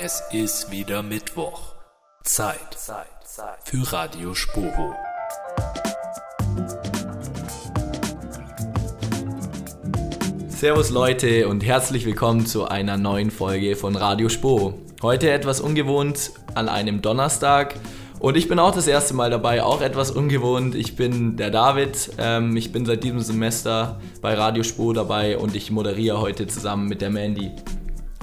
Es ist wieder Mittwoch. Zeit für Radio Spoho. Servus Leute und herzlich willkommen zu einer neuen Folge von Radio Spoho. Heute etwas ungewohnt an einem Donnerstag. Und ich bin auch das erste Mal dabei, auch etwas ungewohnt. Ich bin der David. Ähm, ich bin seit diesem Semester bei Radio Spo dabei und ich moderiere heute zusammen mit der Mandy.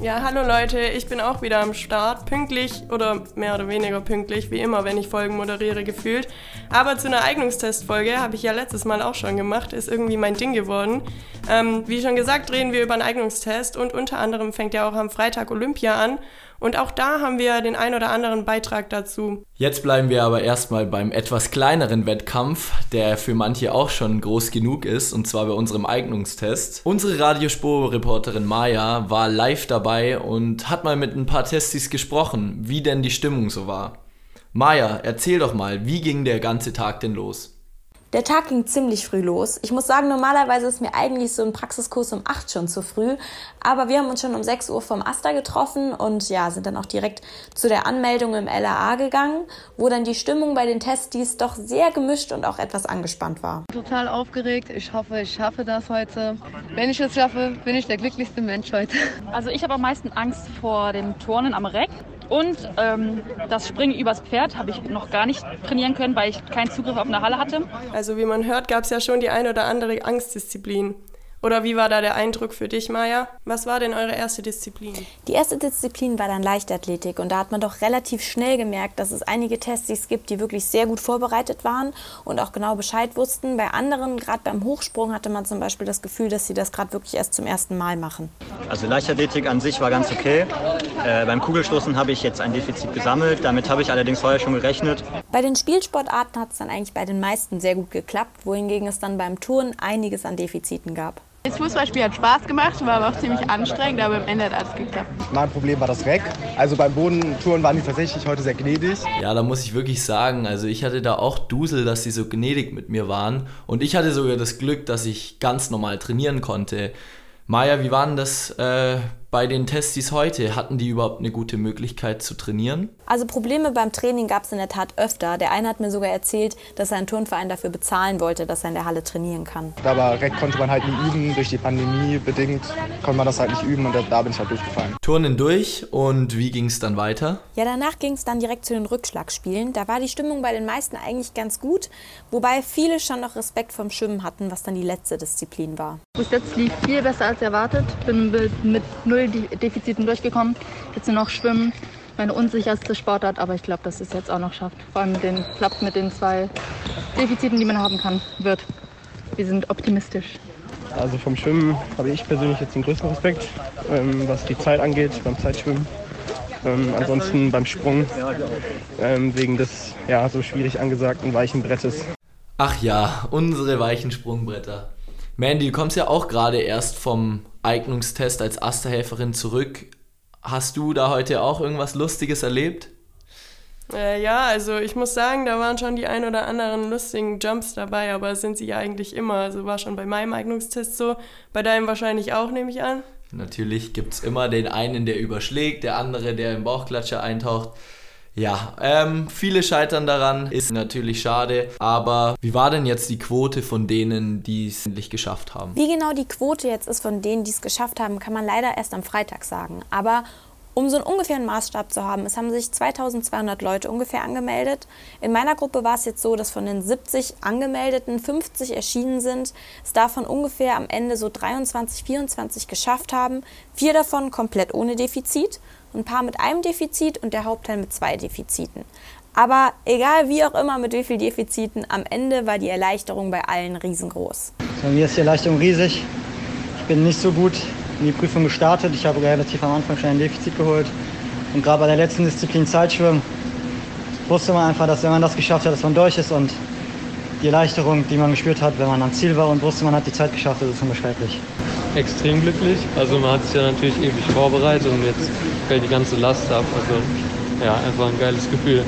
Ja, hallo Leute, ich bin auch wieder am Start. Pünktlich oder mehr oder weniger pünktlich, wie immer, wenn ich Folgen moderiere, gefühlt. Aber zu einer Eignungstestfolge habe ich ja letztes Mal auch schon gemacht, ist irgendwie mein Ding geworden. Ähm, wie schon gesagt, reden wir über einen Eignungstest und unter anderem fängt ja auch am Freitag Olympia an. Und auch da haben wir den ein oder anderen Beitrag dazu. Jetzt bleiben wir aber erstmal beim etwas kleineren Wettkampf, der für manche auch schon groß genug ist, und zwar bei unserem Eignungstest. Unsere Radiospur-Reporterin Maya war live dabei und hat mal mit ein paar Testis gesprochen, wie denn die Stimmung so war. Maya, erzähl doch mal, wie ging der ganze Tag denn los? Der Tag ging ziemlich früh los. Ich muss sagen, normalerweise ist mir eigentlich so ein Praxiskurs um 8 schon zu früh. Aber wir haben uns schon um 6 Uhr vom Asta getroffen und ja, sind dann auch direkt zu der Anmeldung im LAA gegangen, wo dann die Stimmung bei den Testis doch sehr gemischt und auch etwas angespannt war. Total aufgeregt. Ich hoffe, ich schaffe das heute. Wenn ich es schaffe, bin ich der glücklichste Mensch heute. Also ich habe am meisten Angst vor dem Turnen am Reck. Und ähm, das Springen übers Pferd habe ich noch gar nicht trainieren können, weil ich keinen Zugriff auf eine Halle hatte. Also wie man hört, gab es ja schon die ein oder andere Angstdisziplin. Oder wie war da der Eindruck für dich, Maja? Was war denn eure erste Disziplin? Die erste Disziplin war dann Leichtathletik und da hat man doch relativ schnell gemerkt, dass es einige Testis gibt, die wirklich sehr gut vorbereitet waren und auch genau Bescheid wussten. Bei anderen, gerade beim Hochsprung, hatte man zum Beispiel das Gefühl, dass sie das gerade wirklich erst zum ersten Mal machen. Also Leichtathletik an sich war ganz okay. Äh, beim Kugelstoßen habe ich jetzt ein Defizit gesammelt, damit habe ich allerdings vorher schon gerechnet. Bei den Spielsportarten hat es dann eigentlich bei den meisten sehr gut geklappt, wohingegen es dann beim Touren einiges an Defiziten gab. Das Fußballspiel hat Spaß gemacht, war aber auch ziemlich anstrengend, aber am Ende hat alles geklappt. Mein Problem war das Reck. Also beim Bodentouren waren die tatsächlich heute sehr gnädig. Ja, da muss ich wirklich sagen, also ich hatte da auch Dusel, dass sie so gnädig mit mir waren. Und ich hatte sogar das Glück, dass ich ganz normal trainieren konnte. Maja, wie war denn das äh, bei den Testis heute? Hatten die überhaupt eine gute Möglichkeit zu trainieren? Also Probleme beim Training gab es in der Tat öfter. Der eine hat mir sogar erzählt, dass er einen Turnverein dafür bezahlen wollte, dass er in der Halle trainieren kann. Aber Reck konnte man halt nie üben. Durch die Pandemie bedingt konnte man das halt nicht üben und da bin ich halt durchgefallen. Turnen durch und wie ging es dann weiter? Ja, danach ging es dann direkt zu den Rückschlagspielen. Da war die Stimmung bei den meisten eigentlich ganz gut, wobei viele schon noch Respekt vom Schwimmen hatten, was dann die letzte Disziplin war. Bis jetzt lief viel besser als erwartet. Bin mit null Defiziten durchgekommen. Jetzt nur noch Schwimmen meine unsicherste Sportart, aber ich glaube, dass es jetzt auch noch schafft. Vor allem mit den, klappt mit den zwei Defiziten, die man haben kann, wird. Wir sind optimistisch. Also vom Schwimmen habe ich persönlich jetzt den größten Respekt, ähm, was die Zeit angeht, beim Zeitschwimmen. Ähm, ansonsten beim Sprung, ähm, wegen des ja, so schwierig angesagten weichen Brettes. Ach ja, unsere weichen Sprungbretter. Mandy, du kommst ja auch gerade erst vom Eignungstest als Asterhelferin zurück. Hast du da heute auch irgendwas Lustiges erlebt? Äh, ja, also ich muss sagen, da waren schon die ein oder anderen lustigen Jumps dabei, aber sind sie ja eigentlich immer. Also war schon bei meinem Eignungstest so, bei deinem wahrscheinlich auch, nehme ich an. Natürlich gibt es immer den einen, der überschlägt, der andere, der im Bauchklatscher eintaucht. Ja, ähm, viele scheitern daran, ist natürlich schade. Aber wie war denn jetzt die Quote von denen, die es endlich geschafft haben? Wie genau die Quote jetzt ist von denen, die es geschafft haben, kann man leider erst am Freitag sagen. Aber um so einen ungefähren Maßstab zu haben, es haben sich 2200 Leute ungefähr angemeldet. In meiner Gruppe war es jetzt so, dass von den 70 angemeldeten 50 erschienen sind, es davon ungefähr am Ende so 23, 24 geschafft haben. Vier davon komplett ohne Defizit, ein paar mit einem Defizit und der Hauptteil mit zwei Defiziten. Aber egal wie auch immer mit wie vielen Defiziten, am Ende war die Erleichterung bei allen riesengroß. Bei mir ist die Erleichterung riesig. Ich bin nicht so gut in die Prüfung gestartet. Ich habe relativ am Anfang schon ein Defizit geholt. Und gerade bei der letzten Disziplin Zeitschwimmen wusste man einfach, dass wenn man das geschafft hat, dass man durch ist. Und die Erleichterung, die man gespürt hat, wenn man am Ziel war und wusste, man hat die Zeit geschafft, das ist unbeschreiblich. Extrem glücklich. Also man hat sich ja natürlich ewig vorbereitet und jetzt fällt die ganze Last ab. Also ja, einfach ein geiles Gefühl.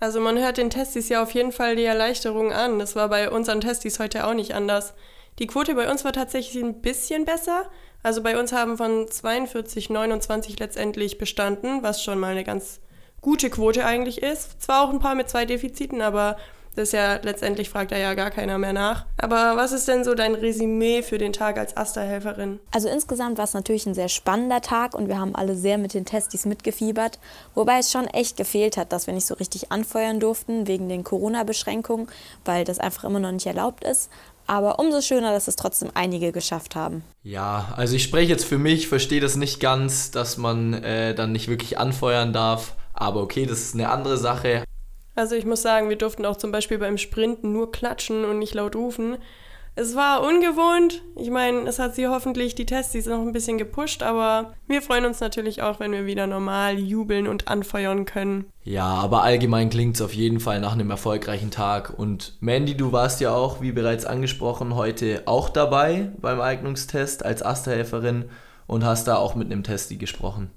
Also man hört den Testis ja auf jeden Fall die Erleichterung an. Das war bei unseren Testis heute auch nicht anders. Die Quote bei uns war tatsächlich ein bisschen besser, Also bei uns haben von 42 29 letztendlich bestanden, was schon mal eine ganz gute Quote eigentlich ist. Zwar auch ein paar mit zwei Defiziten, aber das ist ja letztendlich fragt da ja gar keiner mehr nach. Aber was ist denn so dein Resümee für den Tag als Asterhelferin? Also insgesamt war es natürlich ein sehr spannender Tag und wir haben alle sehr mit den Testis mitgefiebert, wobei es schon echt gefehlt hat, dass wir nicht so richtig anfeuern durften wegen den Corona-Beschränkungen, weil das einfach immer noch nicht erlaubt ist. Aber umso schöner, dass es trotzdem einige geschafft haben. Ja, also ich spreche jetzt für mich, verstehe das nicht ganz, dass man äh, dann nicht wirklich anfeuern darf. Aber okay, das ist eine andere Sache. Also ich muss sagen, wir durften auch zum Beispiel beim Sprinten nur klatschen und nicht laut rufen. Es war ungewohnt. Ich meine, es hat sie hoffentlich die Testis noch ein bisschen gepusht, aber wir freuen uns natürlich auch, wenn wir wieder normal jubeln und anfeuern können. Ja, aber allgemein klingt es auf jeden Fall nach einem erfolgreichen Tag. Und Mandy, du warst ja auch, wie bereits angesprochen, heute auch dabei beim Eignungstest als Asterhelferin und hast da auch mit einem Testi gesprochen.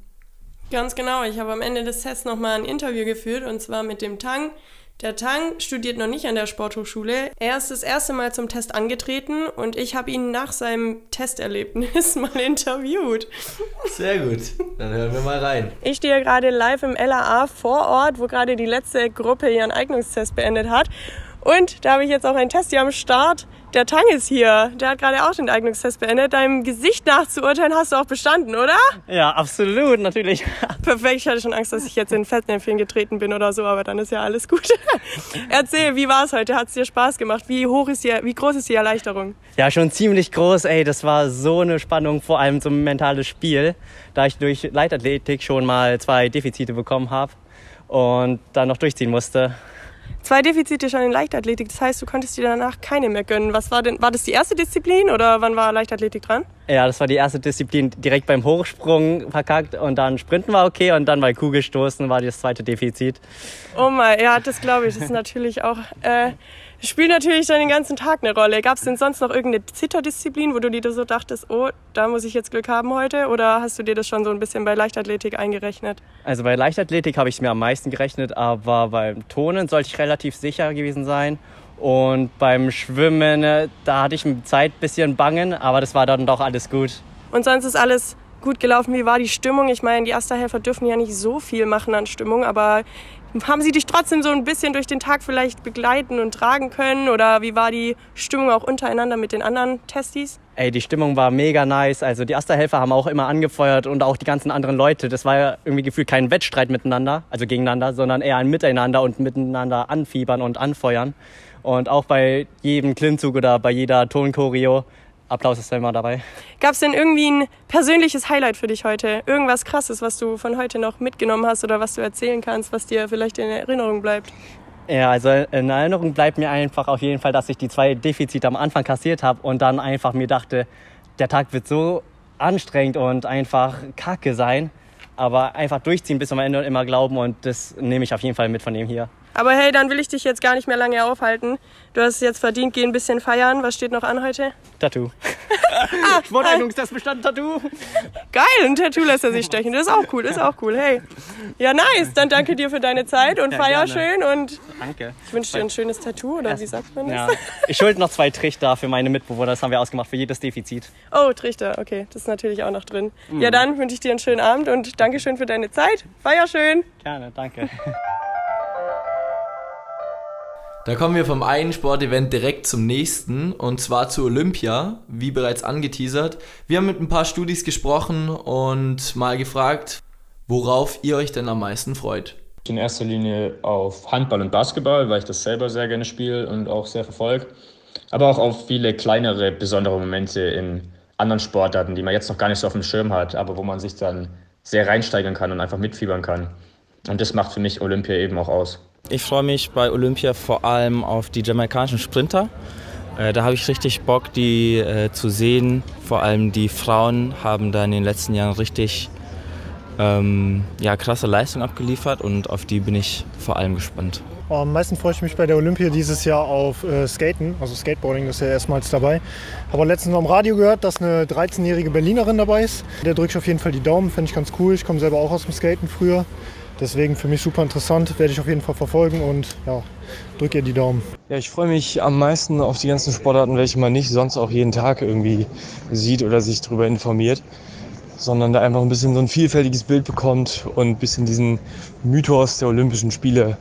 Ganz genau. Ich habe am Ende des Tests nochmal ein Interview geführt und zwar mit dem Tang. Der Tang studiert noch nicht an der Sporthochschule. Er ist das erste Mal zum Test angetreten und ich habe ihn nach seinem Testerlebnis mal interviewt. Sehr gut. Dann hören wir mal rein. Ich stehe gerade live im LAA vor Ort, wo gerade die letzte Gruppe ihren Eignungstest beendet hat. Und da habe ich jetzt auch einen Test hier am Start. Der Tang ist hier. Der hat gerade auch den Eignungstest beendet. Deinem Gesicht nachzuurteilen hast du auch bestanden, oder? Ja, absolut, natürlich. Perfekt. Ich hatte schon Angst, dass ich jetzt in Fettnäpfchen getreten bin oder so, aber dann ist ja alles gut. Erzähl, wie war es heute? Hat es dir Spaß gemacht? Wie hoch ist die, wie groß ist die Erleichterung? Ja, schon ziemlich groß. Ey, das war so eine Spannung, vor allem so ein mentales Spiel, da ich durch Leichtathletik schon mal zwei Defizite bekommen habe und dann noch durchziehen musste. Zwei Defizite schon in Leichtathletik, das heißt, du konntest dir danach keine mehr gönnen. Was war denn, war das die erste Disziplin oder wann war Leichtathletik dran? Ja, das war die erste Disziplin direkt beim Hochsprung verkackt und dann Sprinten war okay und dann bei Kugelstoßen war das zweite Defizit. Oh mein, ja, das glaube ich, das ist natürlich auch, äh, spielt natürlich dann den ganzen Tag eine Rolle. Gab es denn sonst noch irgendeine Zitterdisziplin, wo du dir so dachtest, oh, da muss ich jetzt Glück haben heute? Oder hast du dir das schon so ein bisschen bei Leichtathletik eingerechnet? Also bei Leichtathletik habe ich es mir am meisten gerechnet, aber beim Tonen sollte ich relativ sicher gewesen sein. Und beim Schwimmen, äh, da hatte ich mit Zeit ein bisschen bangen, aber das war dann doch alles gut. Und sonst ist alles gut gelaufen. Wie war die Stimmung? Ich meine, die Asterhelfer dürfen ja nicht so viel machen an Stimmung, aber haben sie dich trotzdem so ein bisschen durch den Tag vielleicht begleiten und tragen können? Oder wie war die Stimmung auch untereinander mit den anderen Testis? Ey, die Stimmung war mega nice. Also die Asterhelfer haben auch immer angefeuert und auch die ganzen anderen Leute. Das war ja irgendwie gefühlt kein Wettstreit miteinander, also gegeneinander, sondern eher ein Miteinander und miteinander anfiebern und anfeuern. Und auch bei jedem Klimmzug oder bei jeder Tonchoreo Applaus ist da immer dabei. Gab es denn irgendwie ein persönliches Highlight für dich heute? Irgendwas Krasses, was du von heute noch mitgenommen hast oder was du erzählen kannst, was dir vielleicht in Erinnerung bleibt? Ja, also in Erinnerung bleibt mir einfach auf jeden Fall, dass ich die zwei Defizite am Anfang kassiert habe und dann einfach mir dachte, der Tag wird so anstrengend und einfach kacke sein, aber einfach durchziehen bis zum Ende und immer glauben und das nehme ich auf jeden Fall mit von dem hier. Aber hey, dann will ich dich jetzt gar nicht mehr lange aufhalten. Du hast es jetzt verdient, geh ein bisschen feiern. Was steht noch an heute? Tattoo. ah, Sporteignungstest bestanden, Tattoo. Geil, ein Tattoo lässt er sich stechen. Das ist auch cool, das ist auch cool. Hey. Ja, nice. Dann danke dir für deine Zeit und ja, feier schön und danke. ich wünsche dir ein schönes Tattoo oder wie sagt man das? Ja. Ich schulde noch zwei Trichter für meine Mitbewohner, das haben wir ausgemacht für jedes Defizit. Oh, Trichter, okay, das ist natürlich auch noch drin. Mhm. Ja, dann wünsche ich dir einen schönen Abend und danke schön für deine Zeit. Feier schön. Gerne, danke. Da kommen wir vom einen Sportevent direkt zum nächsten und zwar zu Olympia, wie bereits angeteasert. Wir haben mit ein paar Studis gesprochen und mal gefragt, worauf ihr euch denn am meisten freut. In erster Linie auf Handball und Basketball, weil ich das selber sehr gerne spiele und auch sehr verfolge. Aber auch auf viele kleinere, besondere Momente in anderen Sportarten, die man jetzt noch gar nicht so auf dem Schirm hat, aber wo man sich dann sehr reinsteigern kann und einfach mitfiebern kann. Und das macht für mich Olympia eben auch aus. Ich freue mich bei Olympia vor allem auf die jamaikanischen Sprinter. Äh, da habe ich richtig Bock, die äh, zu sehen. Vor allem die Frauen haben da in den letzten Jahren richtig ähm, ja, krasse Leistung abgeliefert und auf die bin ich vor allem gespannt. Am meisten freue ich mich bei der Olympia dieses Jahr auf äh, Skaten, also Skateboarding ist ja erstmals dabei. Habe letztens noch im Radio gehört, dass eine 13-jährige Berlinerin dabei ist. Der drücke ich auf jeden Fall die Daumen, fände ich ganz cool. Ich komme selber auch aus dem Skaten früher. Deswegen für mich super interessant, werde ich auf jeden Fall verfolgen und ja, drücke ihr die Daumen. Ja, ich freue mich am meisten auf die ganzen Sportarten, welche man nicht sonst auch jeden Tag irgendwie sieht oder sich darüber informiert, sondern da einfach ein bisschen so ein vielfältiges Bild bekommt und ein bisschen diesen Mythos der Olympischen Spiele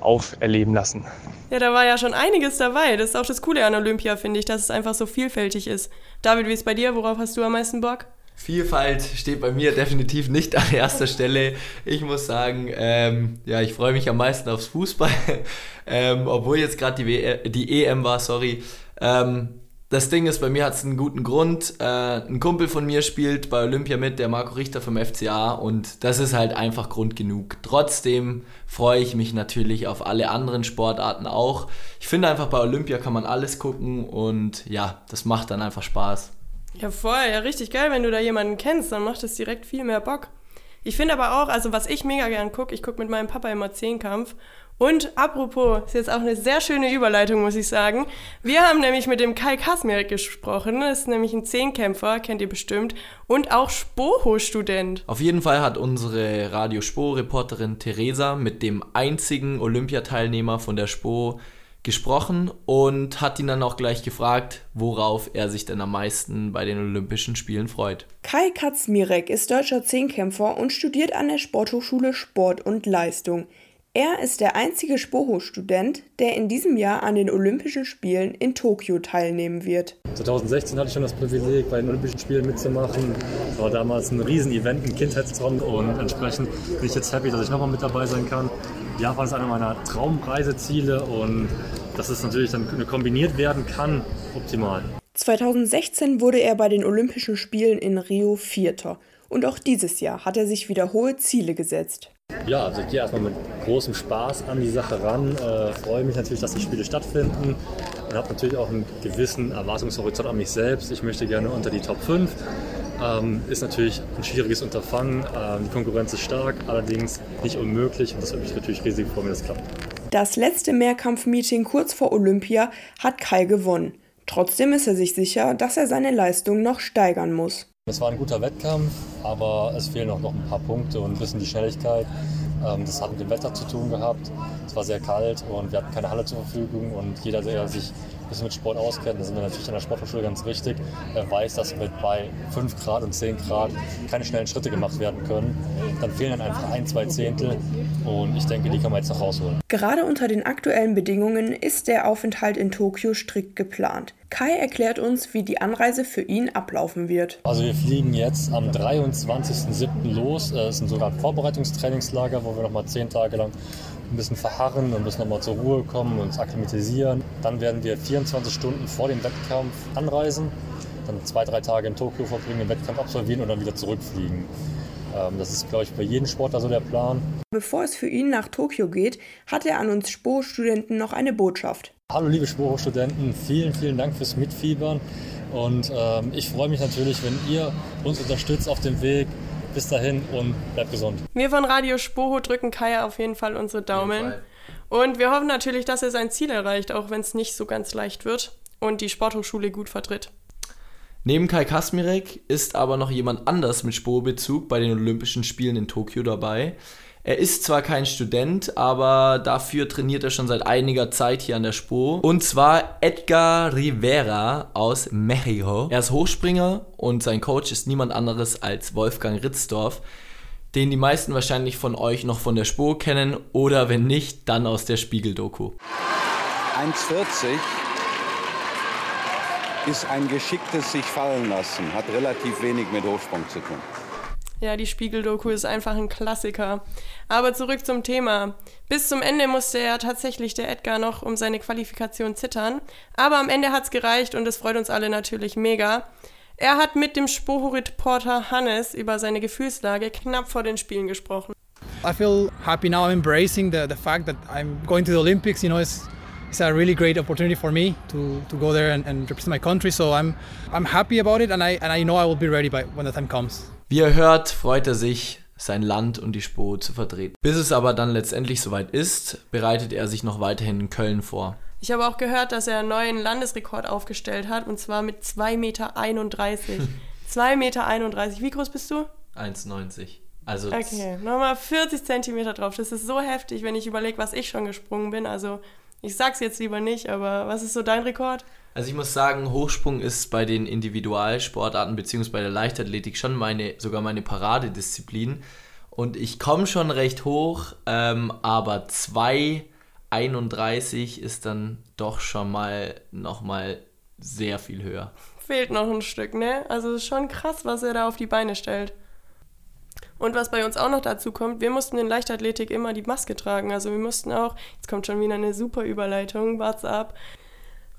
auferleben lassen. Ja, da war ja schon einiges dabei. Das ist auch das Coole an Olympia, finde ich, dass es einfach so vielfältig ist. David, wie ist es bei dir? Worauf hast du am meisten Bock? Vielfalt steht bei mir definitiv nicht an erster Stelle. Ich muss sagen, ähm, ja, ich freue mich am meisten aufs Fußball, ähm, obwohl jetzt gerade die, die EM war, sorry. Ähm, das Ding ist, bei mir hat es einen guten Grund. Äh, ein Kumpel von mir spielt bei Olympia mit, der Marco Richter vom FCA und das ist halt einfach Grund genug. Trotzdem freue ich mich natürlich auf alle anderen Sportarten auch. Ich finde einfach, bei Olympia kann man alles gucken und ja, das macht dann einfach Spaß. Ja, voll, ja, richtig geil, wenn du da jemanden kennst, dann macht es direkt viel mehr Bock. Ich finde aber auch, also was ich mega gern gucke, ich gucke mit meinem Papa immer Zehnkampf und apropos, ist jetzt auch eine sehr schöne Überleitung, muss ich sagen. Wir haben nämlich mit dem Kai Kasmirek gesprochen. Das ist nämlich ein Zehnkämpfer, kennt ihr bestimmt. Und auch Spoho-Student. Auf jeden Fall hat unsere Radio Spo-Reporterin Theresa mit dem einzigen Olympiateilnehmer von der Spo gesprochen und hat ihn dann auch gleich gefragt, worauf er sich denn am meisten bei den Olympischen Spielen freut. Kai Katzmirek ist deutscher Zehnkämpfer und studiert an der Sporthochschule Sport und Leistung. Er ist der einzige Spoho-Student, der in diesem Jahr an den Olympischen Spielen in Tokio teilnehmen wird. 2016 hatte ich schon das Privileg, bei den Olympischen Spielen mitzumachen. Das war damals ein Riesen-Event, ein Kindheitstraum und entsprechend bin ich jetzt happy, dass ich nochmal mit dabei sein kann. Japan ist einer meiner Traumreiseziele und dass es natürlich dann kombiniert werden kann, optimal. 2016 wurde er bei den Olympischen Spielen in Rio Vierter. Und auch dieses Jahr hat er sich wieder hohe Ziele gesetzt. Ja, also ich gehe erstmal mit großem Spaß an die Sache ran, äh, freue mich natürlich, dass die Spiele stattfinden und habe natürlich auch einen gewissen Erwartungshorizont an mich selbst. Ich möchte gerne unter die Top 5. Ähm, ist natürlich ein schwieriges Unterfangen, ähm, die Konkurrenz ist stark, allerdings nicht unmöglich und das würde mich natürlich riesig freuen, wenn das klappt. Das letzte Mehrkampfmeeting kurz vor Olympia hat Kai gewonnen. Trotzdem ist er sich sicher, dass er seine Leistung noch steigern muss. Es war ein guter Wettkampf, aber es fehlen auch noch ein paar Punkte und ein bisschen die Schnelligkeit. Ähm, das hat mit dem Wetter zu tun gehabt. Es war sehr kalt und wir hatten keine Halle zur Verfügung und jeder, der sich bisschen mit Sport auskennt, da sind wir natürlich an der Sporthochschule ganz richtig, weiß, dass mit bei 5 Grad und 10 Grad keine schnellen Schritte gemacht werden können. Dann fehlen dann einfach ein, zwei Zehntel und ich denke, die kann man jetzt noch rausholen. Gerade unter den aktuellen Bedingungen ist der Aufenthalt in Tokio strikt geplant. Kai erklärt uns, wie die Anreise für ihn ablaufen wird. Also wir fliegen jetzt am 23.07. los. Es sind sogar Vorbereitungstrainingslager, wo wir noch mal zehn Tage lang ein bisschen verharren und müssen nochmal zur Ruhe kommen, uns akklimatisieren. Dann werden wir 24 Stunden vor dem Wettkampf anreisen, dann zwei, drei Tage in Tokio verbringen, den Wettkampf absolvieren und dann wieder zurückfliegen. Ähm, das ist, glaube ich, bei jedem Sportler so der Plan. Bevor es für ihn nach Tokio geht, hat er an uns Sporo-Studenten noch eine Botschaft. Hallo liebe Sporo-Studenten, vielen, vielen Dank fürs Mitfiebern. Und ähm, ich freue mich natürlich, wenn ihr uns unterstützt auf dem Weg. Bis dahin und bleibt gesund. Wir von Radio Spoho drücken Kaya auf jeden Fall unsere Daumen. Und wir hoffen natürlich, dass er sein Ziel erreicht, auch wenn es nicht so ganz leicht wird und die Sporthochschule gut vertritt. Neben Kai Kasmirek ist aber noch jemand anders mit Spoho-Bezug bei den Olympischen Spielen in Tokio dabei. Er ist zwar kein Student, aber dafür trainiert er schon seit einiger Zeit hier an der Spo. Und zwar Edgar Rivera aus Mexiko. Er ist Hochspringer und sein Coach ist niemand anderes als Wolfgang Ritzdorf, den die meisten wahrscheinlich von euch noch von der Spo kennen oder wenn nicht, dann aus der Spiegel-Doku. 1,40 ist ein geschicktes sich fallen lassen, hat relativ wenig mit Hochsprung zu tun. Ja, die Spiegel-Doku ist einfach ein Klassiker. Aber zurück zum Thema. Bis zum Ende musste ja tatsächlich der Edgar noch um seine Qualifikation zittern. Aber am Ende hat's gereicht und es freut uns alle natürlich mega. Er hat mit dem Spoho-Reporter Hannes über seine Gefühlslage knapp vor den Spielen gesprochen. I feel happy now. I'm embracing the, the fact that I'm going to the Olympics. You know, it's, it's a really great opportunity for me to, to go there and, and represent my country. So I'm, I'm happy about it and I, and I know I will be ready by, when the time comes. Wie ihr hört, freut er sich, sein Land und die Spo zu vertreten. Bis es aber dann letztendlich soweit ist, bereitet er sich noch weiterhin in Köln vor. Ich habe auch gehört, dass er einen neuen Landesrekord aufgestellt hat und zwar mit 2,31 Meter. 2,31 Meter. Wie groß bist du? 1,90. Also okay, nochmal 40 Zentimeter drauf. Das ist so heftig, wenn ich überlege, was ich schon gesprungen bin. Also ich sag's jetzt lieber nicht, aber was ist so dein Rekord? Also ich muss sagen, Hochsprung ist bei den Individualsportarten bzw. bei der Leichtathletik schon meine, sogar meine Paradedisziplin. Und ich komme schon recht hoch, ähm, aber 2,31 ist dann doch schon mal nochmal sehr viel höher. Fehlt noch ein Stück, ne? Also ist schon krass, was er da auf die Beine stellt. Und was bei uns auch noch dazu kommt, wir mussten in Leichtathletik immer die Maske tragen. Also wir mussten auch, jetzt kommt schon wieder eine super Überleitung, WhatsApp.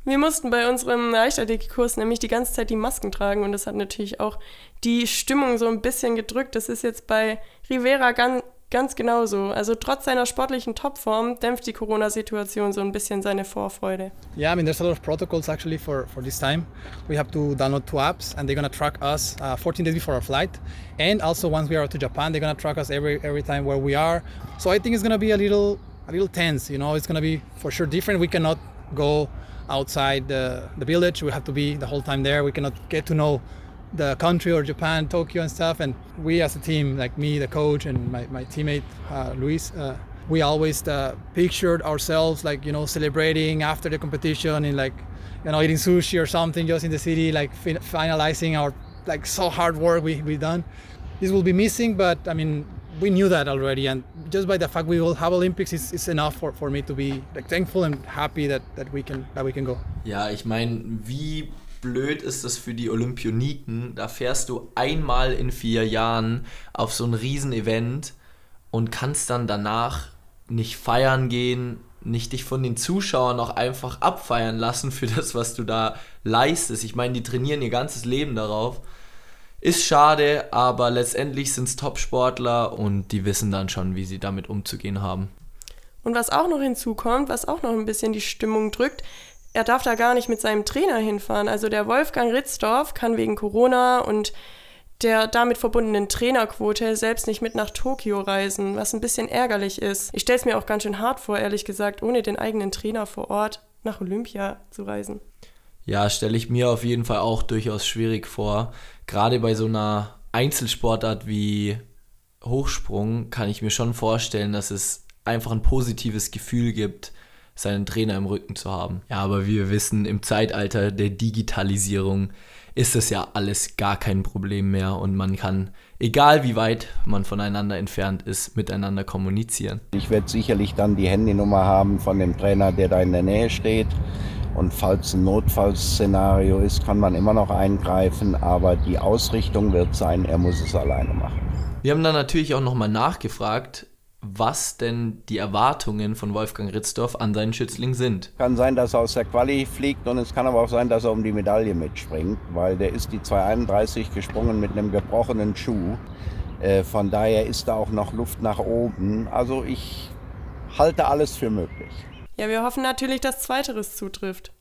Wir mussten bei unserem Leichtathletikkurs nämlich die ganze Zeit die Masken tragen und das hat natürlich auch die Stimmung so ein bisschen gedrückt. Das ist jetzt bei Rivera ganz, ganz genauso. Also trotz seiner sportlichen Topform dämpft die Corona-Situation so ein bisschen seine Vorfreude. Yeah, I mean, there's a lot of protocols actually for, for this time. We have to download two apps and they're gonna track us uh, 14 days before our flight. And also once we are to Japan, they're gonna track us every every time where we are. So I think it's gonna be a little a little tense. You know, it's gonna be for sure different. We cannot go outside the, the village. We have to be the whole time there. We cannot get to know the country or Japan, Tokyo and stuff. And we as a team, like me, the coach, and my, my teammate uh, Luis, uh, we always uh, pictured ourselves like you know celebrating after the competition and like you know eating sushi or something just in the city, like fin- finalizing our like so hard work we we done. This will be missing, but I mean we knew that already, and just by the fact we will have Olympics is, is enough for, for me to be like thankful and happy that, that we can that we can go. Ja, ich meine, wie blöd ist das für die Olympioniken? Da fährst du einmal in vier Jahren auf so ein Riesenevent und kannst dann danach nicht feiern gehen, nicht dich von den Zuschauern auch einfach abfeiern lassen für das, was du da leistest. Ich meine, die trainieren ihr ganzes Leben darauf. Ist schade, aber letztendlich sind es Top-Sportler und die wissen dann schon, wie sie damit umzugehen haben. Und was auch noch hinzukommt, was auch noch ein bisschen die Stimmung drückt, er darf da gar nicht mit seinem Trainer hinfahren. Also der Wolfgang Ritzdorf kann wegen Corona und der damit verbundenen Trainerquote selbst nicht mit nach Tokio reisen, was ein bisschen ärgerlich ist. Ich stelle es mir auch ganz schön hart vor, ehrlich gesagt, ohne den eigenen Trainer vor Ort nach Olympia zu reisen. Ja, stelle ich mir auf jeden Fall auch durchaus schwierig vor. Gerade bei so einer Einzelsportart wie Hochsprung kann ich mir schon vorstellen, dass es einfach ein positives Gefühl gibt, seinen Trainer im Rücken zu haben. Ja, aber wie wir wissen, im Zeitalter der Digitalisierung ist das ja alles gar kein Problem mehr und man kann, egal wie weit man voneinander entfernt ist, miteinander kommunizieren. Ich werde sicherlich dann die Handynummer haben von dem Trainer, der da in der Nähe steht. Und falls ein Notfallszenario ist, kann man immer noch eingreifen, aber die Ausrichtung wird sein, er muss es alleine machen. Wir haben dann natürlich auch nochmal nachgefragt, was denn die Erwartungen von Wolfgang Ritzdorf an seinen Schützling sind. Kann sein, dass er aus der Quali fliegt und es kann aber auch sein, dass er um die Medaille mitspringt, weil der ist die 231 gesprungen mit einem gebrochenen Schuh. Äh, von daher ist da auch noch Luft nach oben. Also ich halte alles für möglich. Ja, wir hoffen natürlich, dass Zweiteres zutrifft.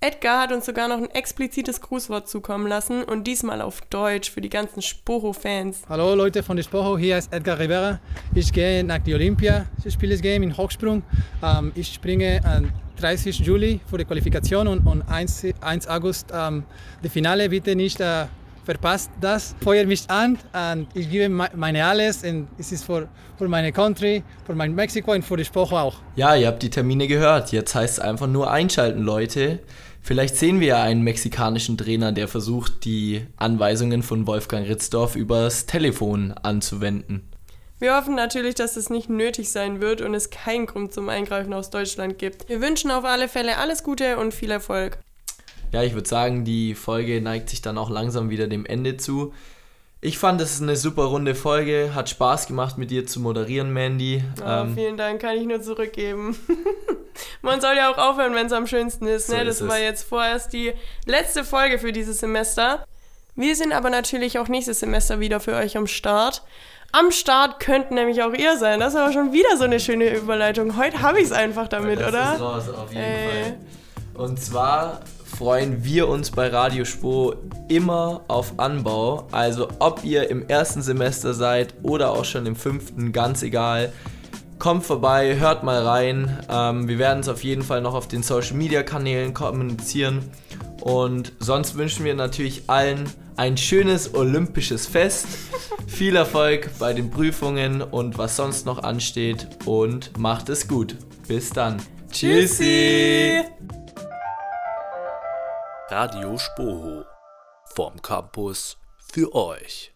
Edgar hat uns sogar noch ein explizites Grußwort zukommen lassen und diesmal auf Deutsch für die ganzen Spoho-Fans. Hallo Leute von der Spoho, hier ist Edgar Rivera. Ich gehe nach die Olympia, ich spiele das Game in Hochsprung. Ähm, ich springe am 30. Juli für die Qualifikation und, und 1, 1 August ähm, die Finale. Bitte nicht äh, verpasst das. Feuert mich an und ich gebe meine alles und es ist für, für meine Country, für mein Mexiko und für die Spoho auch. Ja, ihr habt die Termine gehört. Jetzt heißt es einfach nur einschalten, Leute. Vielleicht sehen wir ja einen mexikanischen Trainer, der versucht, die Anweisungen von Wolfgang Ritzdorf übers Telefon anzuwenden. Wir hoffen natürlich, dass es nicht nötig sein wird und es keinen Grund zum Eingreifen aus Deutschland gibt. Wir wünschen auf alle Fälle alles Gute und viel Erfolg. Ja, ich würde sagen, die Folge neigt sich dann auch langsam wieder dem Ende zu. Ich fand, es ist eine super runde Folge. Hat Spaß gemacht, mit dir zu moderieren, Mandy. Oh, ähm, vielen Dank, kann ich nur zurückgeben. Man soll ja auch aufhören, wenn es am schönsten ist. Ne? So das ist war jetzt vorerst die letzte Folge für dieses Semester. Wir sind aber natürlich auch nächstes Semester wieder für euch am Start. Am Start könnten nämlich auch ihr sein. Das ist aber schon wieder so eine schöne Überleitung. Heute habe ich es einfach damit, das oder? Ist raus, auf jeden hey. Fall. Und zwar freuen wir uns bei Radio Spo immer auf Anbau. Also ob ihr im ersten Semester seid oder auch schon im fünften, ganz egal. Kommt vorbei, hört mal rein. Ähm, wir werden es auf jeden Fall noch auf den Social Media Kanälen kommunizieren. Und sonst wünschen wir natürlich allen ein schönes olympisches Fest, viel Erfolg bei den Prüfungen und was sonst noch ansteht und macht es gut. Bis dann. Tschüssi! Radio Spoho vom Campus für euch.